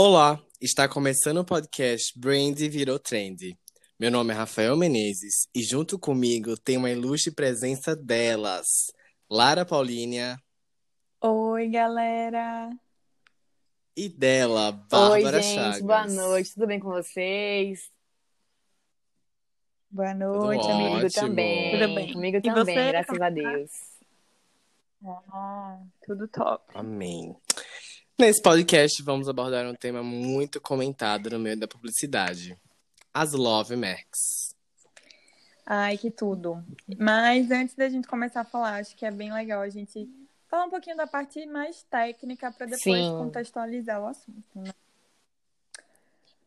Olá, está começando o podcast Brand Virou Trend. Meu nome é Rafael Menezes e junto comigo tem uma ilustre presença delas, Lara Paulínia. Oi, galera. E dela, Bárbara Oi, gente, Chagas. boa noite, tudo bem com vocês? Boa noite, Tudo amigo. Ótimo. também. Tudo bem. Comigo E também, você, graças a tá? Deus. Ah, tudo top. Amém. Nesse podcast vamos abordar um tema muito comentado no meio da publicidade: as Love Marks. Ai, que tudo. Mas antes da gente começar a falar, acho que é bem legal a gente falar um pouquinho da parte mais técnica para depois Sim. contextualizar o assunto. né?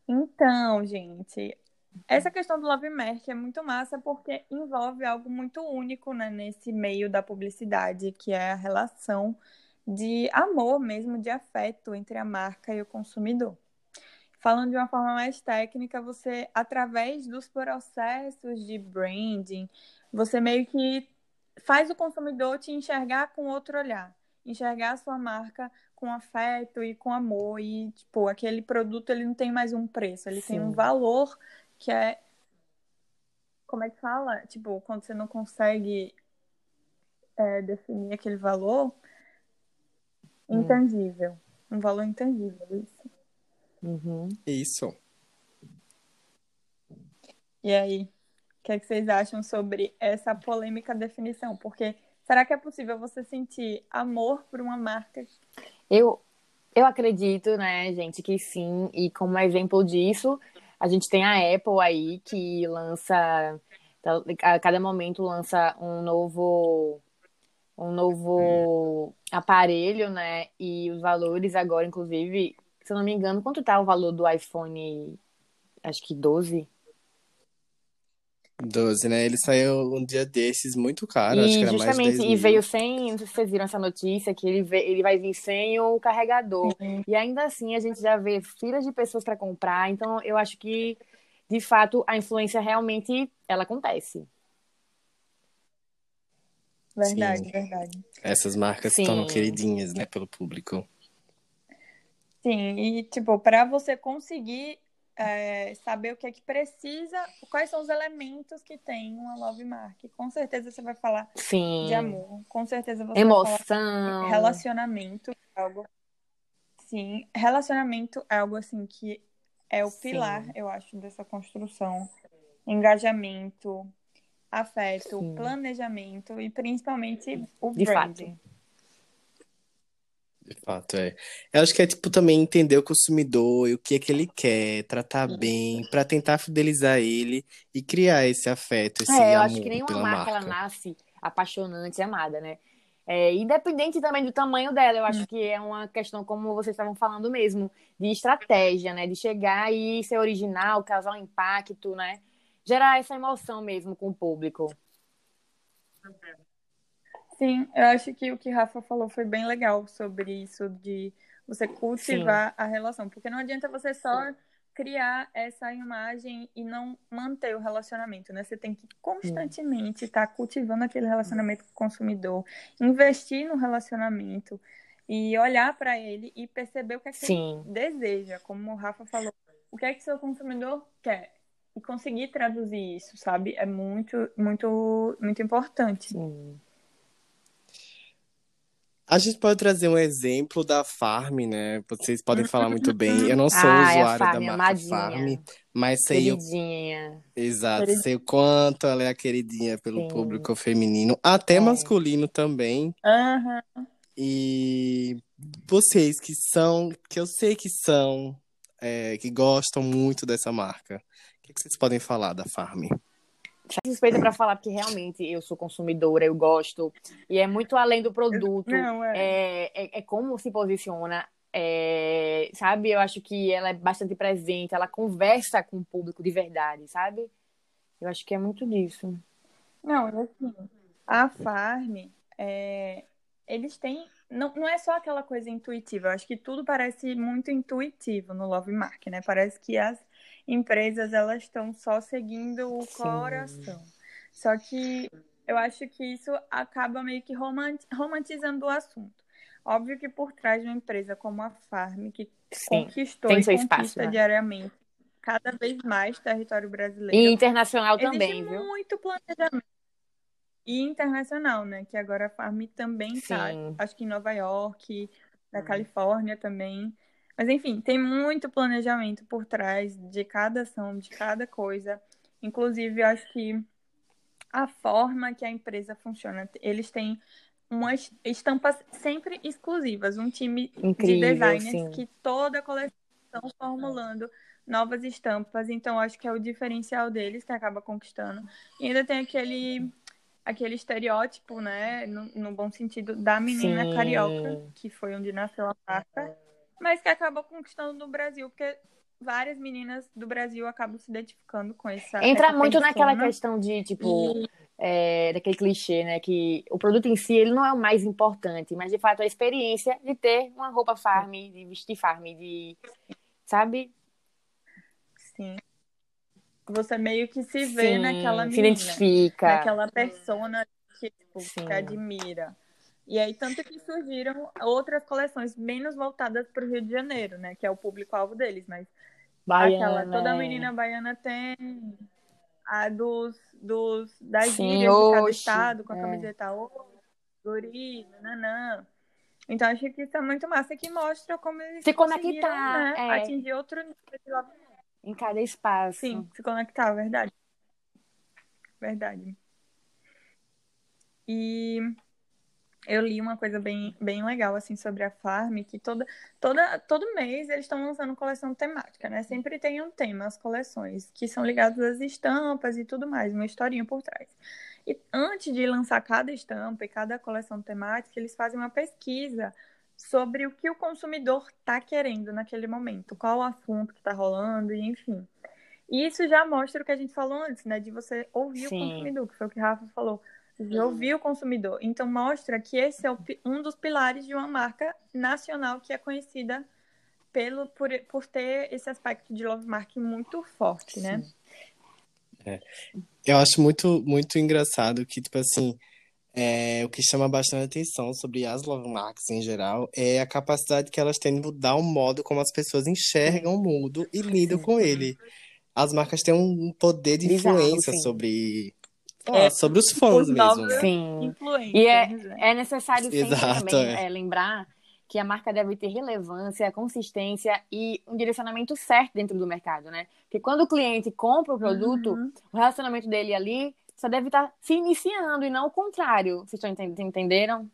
Então, gente, essa questão do Love Merck é muito massa porque envolve algo muito único, né, nesse meio da publicidade, que é a relação de amor mesmo, de afeto entre a marca e o consumidor. Falando de uma forma mais técnica, você, através dos processos de branding, você meio que faz o consumidor te enxergar com outro olhar, enxergar a sua marca com afeto e com amor e tipo aquele produto ele não tem mais um preço, ele tem um Sim. valor que é como é que fala? Tipo, quando você não consegue é, definir aquele valor. Intangível, um valor intangível, isso. Uhum. Isso. E aí, o que, é que vocês acham sobre essa polêmica definição? Porque será que é possível você sentir amor por uma marca? Eu, eu acredito, né, gente, que sim. E como exemplo disso, a gente tem a Apple aí que lança, a cada momento lança um novo, um novo aparelho, né? E os valores agora, inclusive, se eu não me engano, quanto tá o valor do iPhone? Acho que 12? 12, né? Ele saiu um dia desses muito caro, acho que E era mais de justamente, 10 e mil. veio sem, não sei se vocês viram essa notícia, que ele, ve- ele vai vir sem o carregador. E ainda assim a gente já vê filas de pessoas para comprar, então eu acho que, de fato, a influência realmente, ela acontece. Verdade, Sim. verdade. Essas marcas Sim. tornam queridinhas, né, pelo público. Sim, e tipo, para você conseguir é, saber o que é que precisa, quais são os elementos que tem uma love mark. Com certeza você vai falar Sim. de amor, com certeza você vai falar Emoção. relacionamento, é algo. Sim, relacionamento é algo assim que é o Sim. pilar, eu acho, dessa construção. Engajamento, afeto, Sim. planejamento e principalmente o De branding. De fato, é. Eu acho que é, tipo, também entender o consumidor e o que é que ele quer, tratar bem, pra tentar fidelizar ele e criar esse afeto, esse É, eu amor acho que nenhuma pela marca, ela marca. nasce apaixonante e amada, né? É, independente também do tamanho dela, eu acho que é uma questão, como vocês estavam falando mesmo, de estratégia, né? De chegar e ser original, causar um impacto, né? Gerar essa emoção mesmo com o público. Sim, eu acho que o que Rafa falou foi bem legal sobre isso de você cultivar a relação, porque não adianta você só criar essa imagem e não manter o relacionamento, né? Você tem que constantemente estar cultivando aquele relacionamento com o consumidor, investir no relacionamento e olhar para ele e perceber o que é que Sim. ele deseja, como o Rafa falou, o que é que seu consumidor quer e conseguir traduzir isso, sabe? É muito, muito, muito importante. Sim. A gente pode trazer um exemplo da Farm, né? Vocês podem falar muito bem. Eu não sou Ah, é a usuário da Farm, marca amadinha. Farm, mas sei o Queridinha. Exato, Queridinha. sei o quanto ela é a queridinha pelo Sim. público feminino, até É. masculino também. Aham. E vocês que são, que eu sei que são, é, que gostam muito dessa marca, o que, que vocês podem falar da Farm? suspeita para falar, porque realmente eu sou consumidora, eu gosto. E é muito além do produto. Não, é. É, é, é como se posiciona. é, sabe? Eu acho que ela é bastante presente, ela conversa com o público de verdade, sabe? Eu acho que é muito disso. Não, e assim, a Farm, é, eles têm. Não, não é só aquela coisa intuitiva, eu acho que tudo parece muito intuitivo no Love Mark, né? Parece que as empresas elas estão só seguindo o Sim. coração. Só que eu acho que isso acaba meio que roman- romantizando o assunto. Óbvio que por trás de uma empresa como a Farm, que Sim, conquistou tem e conquista espaço, né? diariamente cada vez mais território brasileiro. E internacional também, viu? muito planejamento. E internacional, né? Que agora a Farm também tá, Sim. acho que em Nova York, na Califórnia também. Mas enfim, tem muito planejamento por trás de cada ação, de cada coisa. Inclusive, eu acho que a forma que a empresa funciona, eles têm umas estampas sempre exclusivas, um time Incrível, de designers sim. que toda coleção estão formulando novas estampas, então acho que é o diferencial deles que acaba conquistando. E ainda tem aquele aquele estereótipo, né, no, no bom sentido, da menina Sim. carioca, que foi onde nasceu a marca, mas que acabou conquistando no Brasil, porque várias meninas do Brasil acabam se identificando com essa Entra essa muito naquela persona. questão de, tipo, E- é, daquele clichê, né? Que o produto em si, ele não é o mais importante, mas de fato a experiência de ter uma roupa farm, de vestir farm, de. Sabe? Sim. Você meio que se vê Sim, naquela se menina, identifica. naquela persona que, tipo, Sim. que admira. E aí, tanto que surgiram outras coleções menos voltadas para o Rio de Janeiro, né? Que é o público-alvo deles, mas Baiana, aquela, toda é. menina baiana tem a dos, dos das Sim, gírias de cada estado, com a é. camiseta oxe, guri, nananã. Então, acho que isso é muito massa, que mostra como eles Se conectar, né, é. atingir outro nível Em cada espaço. Sim, se conectar, verdade. Verdade. E eu li uma coisa bem, bem legal, assim, sobre a Farm, que toda, toda, todo mês eles estão lançando coleção temática, né? Sempre tem um tema as coleções, que são ligadas às estampas e tudo mais, uma historinha por trás. E antes de lançar cada estampa e cada coleção temática, eles fazem uma pesquisa sobre o que o consumidor está querendo naquele momento, qual o assunto que está rolando, e enfim. E isso já mostra o que a gente falou antes, né? De você ouvir Sim. o consumidor, que foi o que o Rafa falou. De ouvir o consumidor. Então mostra que esse é o um dos pilares de uma marca nacional que é conhecida pelo, por, por ter esse aspecto de love mark muito forte, né? Eu acho muito, muito engraçado que, tipo assim, é, o que chama bastante atenção sobre as love marks em geral é a capacidade que elas têm de mudar o modo como as pessoas enxergam o mundo e lidam com ele. As marcas têm um poder de Bizarro, influência sim. sobre, É, sobre os fãs os mesmo, novos- né? Sim. Influência. E é, né? é necessário sempre Exato, também é. é, lembrar que a marca deve ter relevância, consistência e um direcionamento certo dentro do mercado, né? Porque quando o cliente compra o produto, Uhum. o relacionamento dele ali só deve estar se iniciando e não o contrário. Vocês entenderam?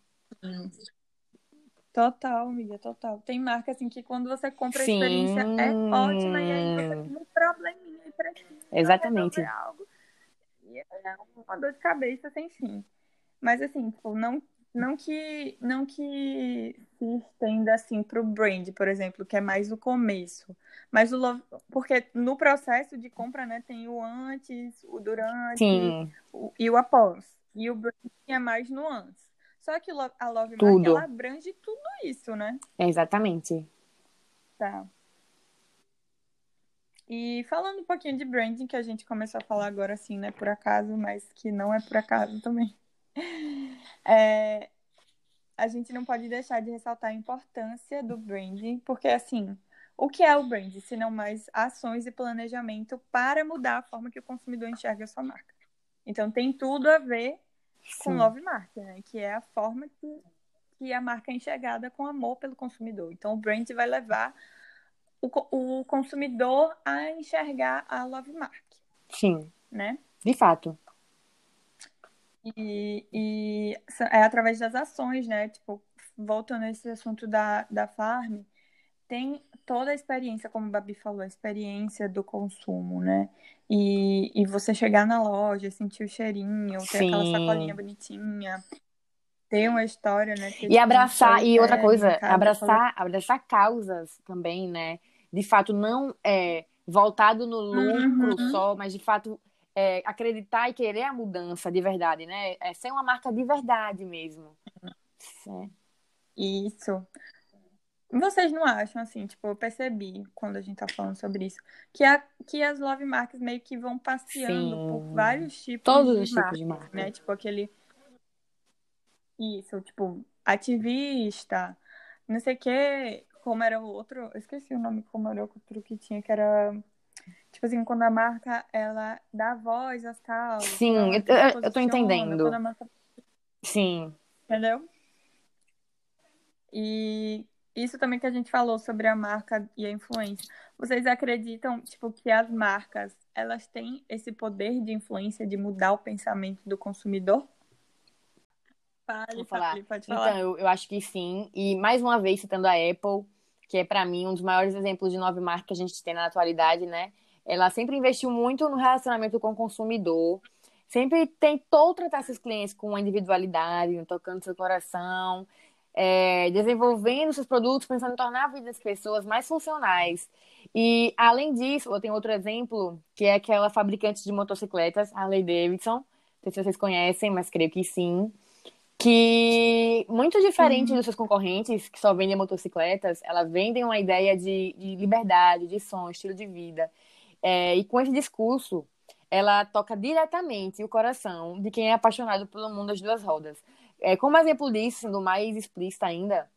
Total, amiga, total. Tem marca assim que quando você compra a Sim. experiência é ótima e aí você tem um probleminha e precisa Exatamente. algo. É uma dor de cabeça sem fim. Mas assim, tipo, não, não que não que se estenda assim pro brand, por exemplo, que é mais o começo. Mas o love, porque no processo de compra, né, tem o antes, o durante, o- e o após. E o brand é mais no antes. Só que o a Love Mark, Tudo. ela abrange tudo isso, né? exatamente. Tá. E falando um pouquinho de branding, que a gente começou a falar agora assim, né, por acaso, mas que não é por acaso também. É, a gente não pode deixar de ressaltar a importância do branding, porque assim, o que é o branding, se não mais ações e planejamento para mudar a forma que o consumidor enxerga a sua marca. Então tem tudo a ver com Sim. love mark, né? Que é a forma que, que a marca é enxergada com amor pelo consumidor. Então o brand vai levar o, o consumidor a enxergar a love mark, Sim, né? de fato. E, e é através das ações, né? Tipo, voltando a esse assunto da, da farm, tem toda a experiência, como a Babi falou, a experiência do consumo, né? E, e você chegar na loja, sentir o cheirinho, ter aquela Sim. sacolinha bonitinha, ter uma história, né? ter E abraçar, e outra storytelling coisa, abraçar, abraçar causas também, né? De fato, não é voltado no lucro Uhum. só, mas de fato é, acreditar e querer a mudança de verdade, né? É ser uma marca de verdade mesmo. Isso. Vocês não acham assim, tipo, eu percebi quando a gente tá falando sobre isso, que, a, que as love marks meio que vão passeando Sim. por vários tipos Todos de os tipos marcas, de marca. né? Tipo aquele. Isso, tipo, ativista, não sei o quê, como era o outro, eu esqueci o nome como era o outro que tinha, que era tipo assim, quando a marca ela dá voz às causas. Sim, eu, eu tô entendendo. Marca... Sim. Entendeu? E isso também que a gente falou sobre a marca e a influência. Vocês acreditam, tipo, que as marcas, elas têm esse poder de influência de mudar o pensamento do consumidor? Pode falar. pode falar. Então, eu, eu acho que sim. E mais uma vez, citando a Apple, que é para mim um dos maiores exemplos de nova marca que a gente tem na atualidade, né? Ela sempre investiu muito no relacionamento com o consumidor, sempre tentou tratar seus clientes com individualidade, tocando seu coração, é, desenvolvendo seus produtos, pensando em tornar a vida das pessoas mais funcionais. E, além disso, eu tenho outro exemplo, que é aquela fabricante de motocicletas, Harley Davidson. Não sei se vocês conhecem, mas creio que sim que muito diferente uhum. dos seus concorrentes que só vendem motocicletas, elas vendem uma ideia de, de liberdade, de som, estilo de vida. É, e com esse discurso, ela toca diretamente o coração de quem é apaixonado pelo mundo das duas rodas. É, como exemplo disso, sendo mais explícito ainda,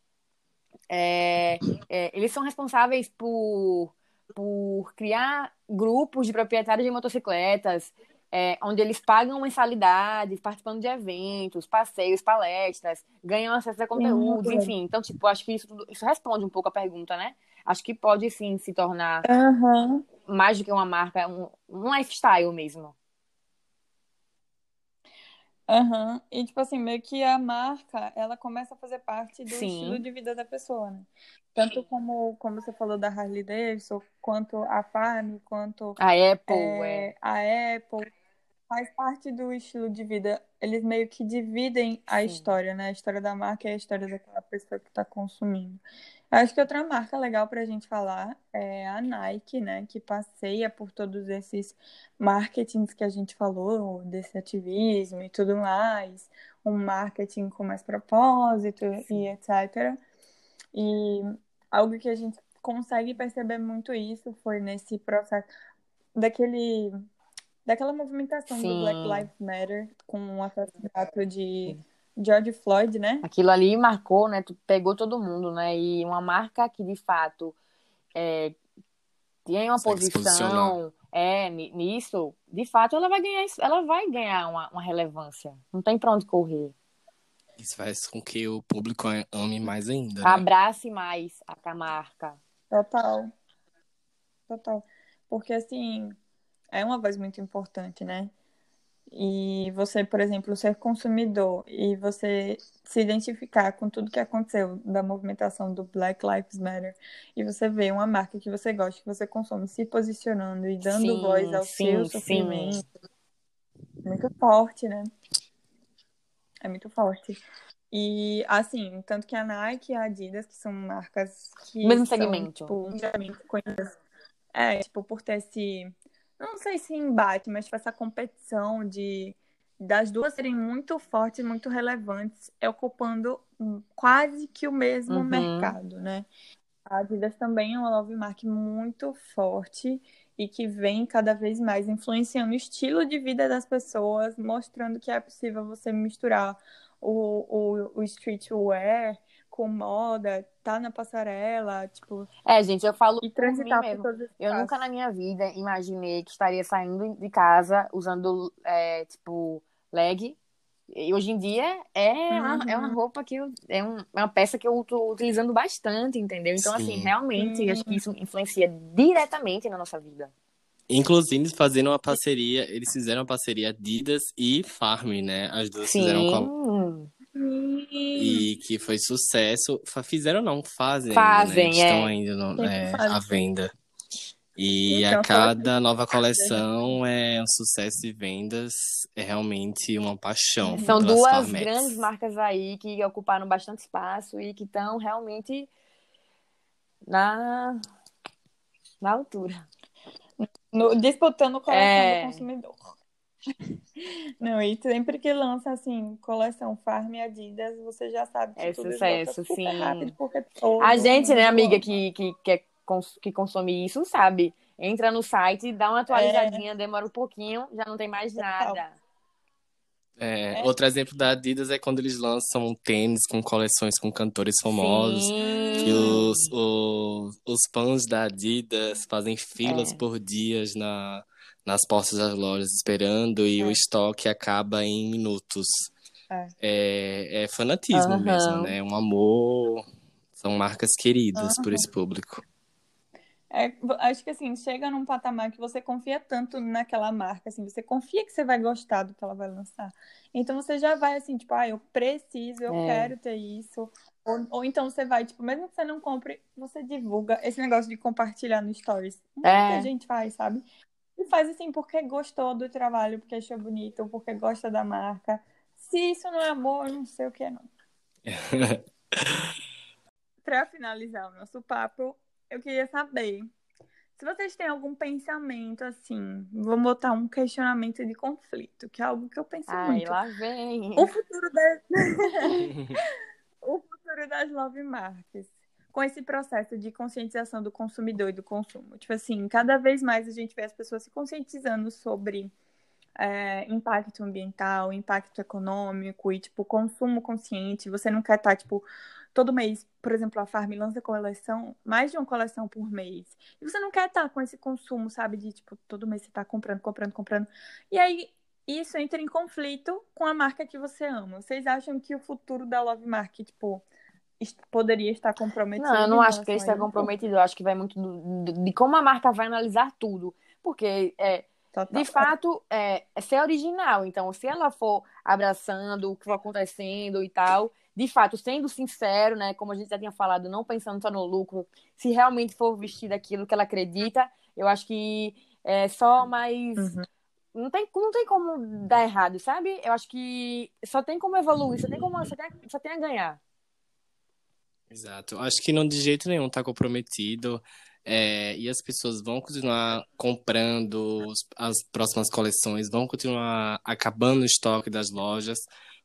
é, é, eles são responsáveis por, por criar grupos de proprietários de motocicletas é, onde eles pagam mensalidades, participando de eventos, passeios, palestras, ganham acesso a conteúdos, enfim. Então, tipo, acho que isso, isso responde um pouco a pergunta, né? Acho que pode sim se tornar uhum. mais do que uma marca, um, um lifestyle mesmo. Aham. Uhum. E, tipo assim, meio que a marca, ela começa a fazer parte do Sim. estilo de vida da pessoa, né? Tanto como, como você falou da Harley Davidson, quanto a Farm, quanto... A Apple, é, é. A Apple faz parte do estilo de vida. Eles meio que dividem a Sim. história, né? A história da marca e a história daquela pessoa que está consumindo. Acho que outra marca legal para a gente falar é a Nike, né? Que passeia por todos esses marketings que a gente falou, desse ativismo e tudo mais. Um marketing com mais propósito Sim. e etc. E algo que a gente consegue perceber muito isso foi nesse processo daquele daquela movimentação Sim. do Black Lives Matter com o assassinato de George Floyd, né? Aquilo ali marcou, né? Pegou todo mundo, né? E uma marca que de fato é, tem uma posição é, nisso, de fato ela vai ganhar, ela vai ganhar uma, uma relevância. Não tem pra onde correr. Isso faz com que o público ame mais ainda. Né? Abrace mais a marca. Total. Total. Porque assim, é uma voz muito importante, né? E você, por exemplo, ser consumidor e você se identificar com tudo que aconteceu da movimentação do Black Lives Matter e você vê uma marca que você gosta, que você consome, se posicionando e dando sim, voz ao sim, seu sofrimento. Sim. Muito forte, né? É muito forte. E, assim, tanto que a Nike e a Adidas, que são marcas que. Mesmo são, segmento. Tipo, é, tipo, por ter esse não sei se embate, mas tipo, essa competição de das duas serem muito fortes, muito relevantes, é ocupando quase que o mesmo uhum. mercado, né? A Adidas também é uma love mark muito forte e que vem cada vez mais influenciando o estilo de vida das pessoas, mostrando que é possível você misturar o, o, o streetwear com moda, tá na passarela, tipo. É, gente, eu falo. E transitar por, por Eu nunca na minha vida imaginei que estaria saindo de casa usando, é, tipo, leg. E hoje em dia é, uhum. uma, é uma roupa que eu, é, um, é uma peça que eu tô utilizando bastante, entendeu? Então, assim, Sim. assim, realmente, uhum. acho que isso influencia diretamente na nossa vida. Inclusive, fazendo uma parceria, eles fizeram uma parceria Adidas e Farm, né? As duas Sim. fizeram com e que foi sucesso. Fizeram não, fazem. Fazem, ainda, né? Estão é. ainda no, é, à venda. E então, a cada nova coleção é um sucesso de vendas, é realmente uma paixão. São duas grandes marcas aí que ocuparam bastante espaço e que estão realmente na, na altura. No, disputando o coração é... do consumidor. Não, e sempre que lança assim, coleção Farm e Adidas, você já sabe que é sucesso, sim. Rápido, a gente, né, amiga, que, que, que, é, que consome isso, sabe? Entra no site, dá uma atualizadinha, é. demora um pouquinho, já não tem mais nada. É, é. Outro exemplo da Adidas é quando eles lançam tênis com coleções com cantores famosos. Sim. Que os, os, os fãs da Adidas fazem filas é. por dias na, nas portas das lojas esperando e é. o estoque acaba em minutos. É, é, é fanatismo uhum. mesmo, né? É um amor. São marcas queridas uhum. por esse público. É, acho que assim, chega num patamar que você confia tanto naquela marca, assim, você confia que você vai gostar do que ela vai lançar. Então você já vai assim, tipo, ah, eu preciso, eu é. quero ter isso. Ou, ou, então você vai, tipo, mesmo que você não compre, você divulga esse negócio de compartilhar no Stories. Muita é. gente faz, sabe? Faz assim porque gostou do trabalho, porque achou bonito, porque gosta da marca. Se isso não é amor, eu não sei o que é, não. Para finalizar o nosso papo, eu queria saber se vocês têm algum pensamento assim, vou botar um questionamento de conflito, que é algo que eu penso Ai, muito. lá vem. O futuro das o futuro das love marks com esse processo de conscientização do consumidor e do consumo. Tipo assim, cada vez mais a gente vê as pessoas se conscientizando sobre é, impacto ambiental, impacto econômico e, tipo, consumo consciente. Você não quer estar, tá, tipo, todo mês, por exemplo, a Farm lança coleção, mais de uma coleção por mês. E você não quer estar com esse consumo, sabe? De tipo, todo mês você tá comprando, comprando, comprando. E aí isso entra em conflito com a marca que você ama. Vocês acham que o futuro da Love Mark, tipo, poderia estar comprometido? Não, eu não acho que ele está comprometido. Eu acho que vai muito do, de como a marca vai analisar tudo. Porque é, Total. De fato, é, é ser original. Então, se ela for abraçando o que for acontecendo e tal, de fato, sendo sincero, né? Como a gente já tinha falado, não pensando só no lucro, se realmente for vestir daquilo que ela acredita, eu acho que é só mais. Uhum. Não, tem, não tem como dar errado, sabe? Eu acho que só tem como evoluir, só tem como só tem, só tem a ganhar. Exato. Acho que não de jeito nenhum tá comprometido. É, e as pessoas vão continuar comprando as próximas coleções, vão continuar acabando o estoque das lojas,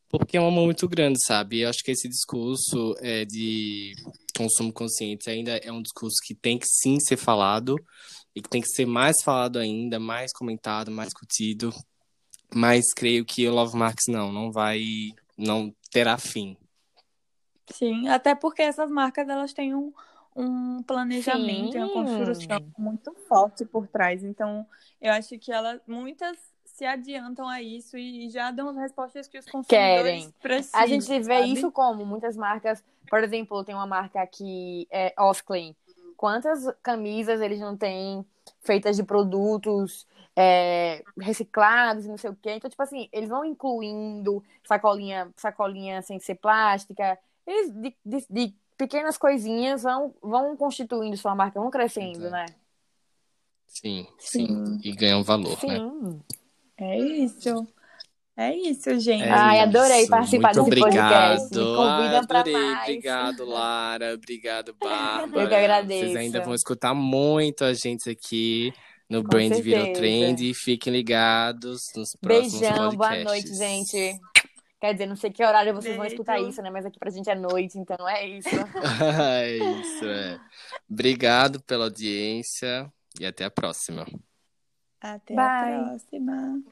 porque é um amor muito grande, sabe? Eu acho que esse discurso é, de consumo consciente ainda é um discurso que tem que sim ser falado e que tem que ser mais falado ainda, mais comentado, mais discutido. Mas creio que o Love Marks não, não vai, não terá fim. Sim, até porque essas marcas elas têm um um planejamento Sim. e uma construção muito forte por trás. Então, eu acho que ela, muitas se adiantam a isso e já dão as respostas que os consumidores Querem. precisam. A gente vê sabe? isso como muitas marcas, por exemplo, tem uma marca aqui, é, Osclean. Quantas camisas eles não têm feitas de produtos é, reciclados e não sei o quê. Então, tipo assim, eles vão incluindo sacolinha, sacolinha sem ser plástica, eles de, de, de pequenas coisinhas vão, vão constituindo sua marca, vão crescendo, né? Sim, sim, sim. E ganham valor, sim. né? É isso. É isso, gente. É Ai, isso. adorei participar Muito desse obrigado. podcast. Me convidam mais. Obrigado, Lara. Obrigado, Bárbara. Eu que agradeço. Vocês ainda vão escutar muito a gente aqui no Com Brand Virou Trend. Fiquem ligados nos próximos Beijão, podcasts. boa noite, gente. Quer dizer, não sei que horário vocês Beijo. vão escutar isso, né? Mas aqui pra gente é noite, então é isso. é isso, é. Obrigado pela audiência e até a próxima. Até Bye. a próxima.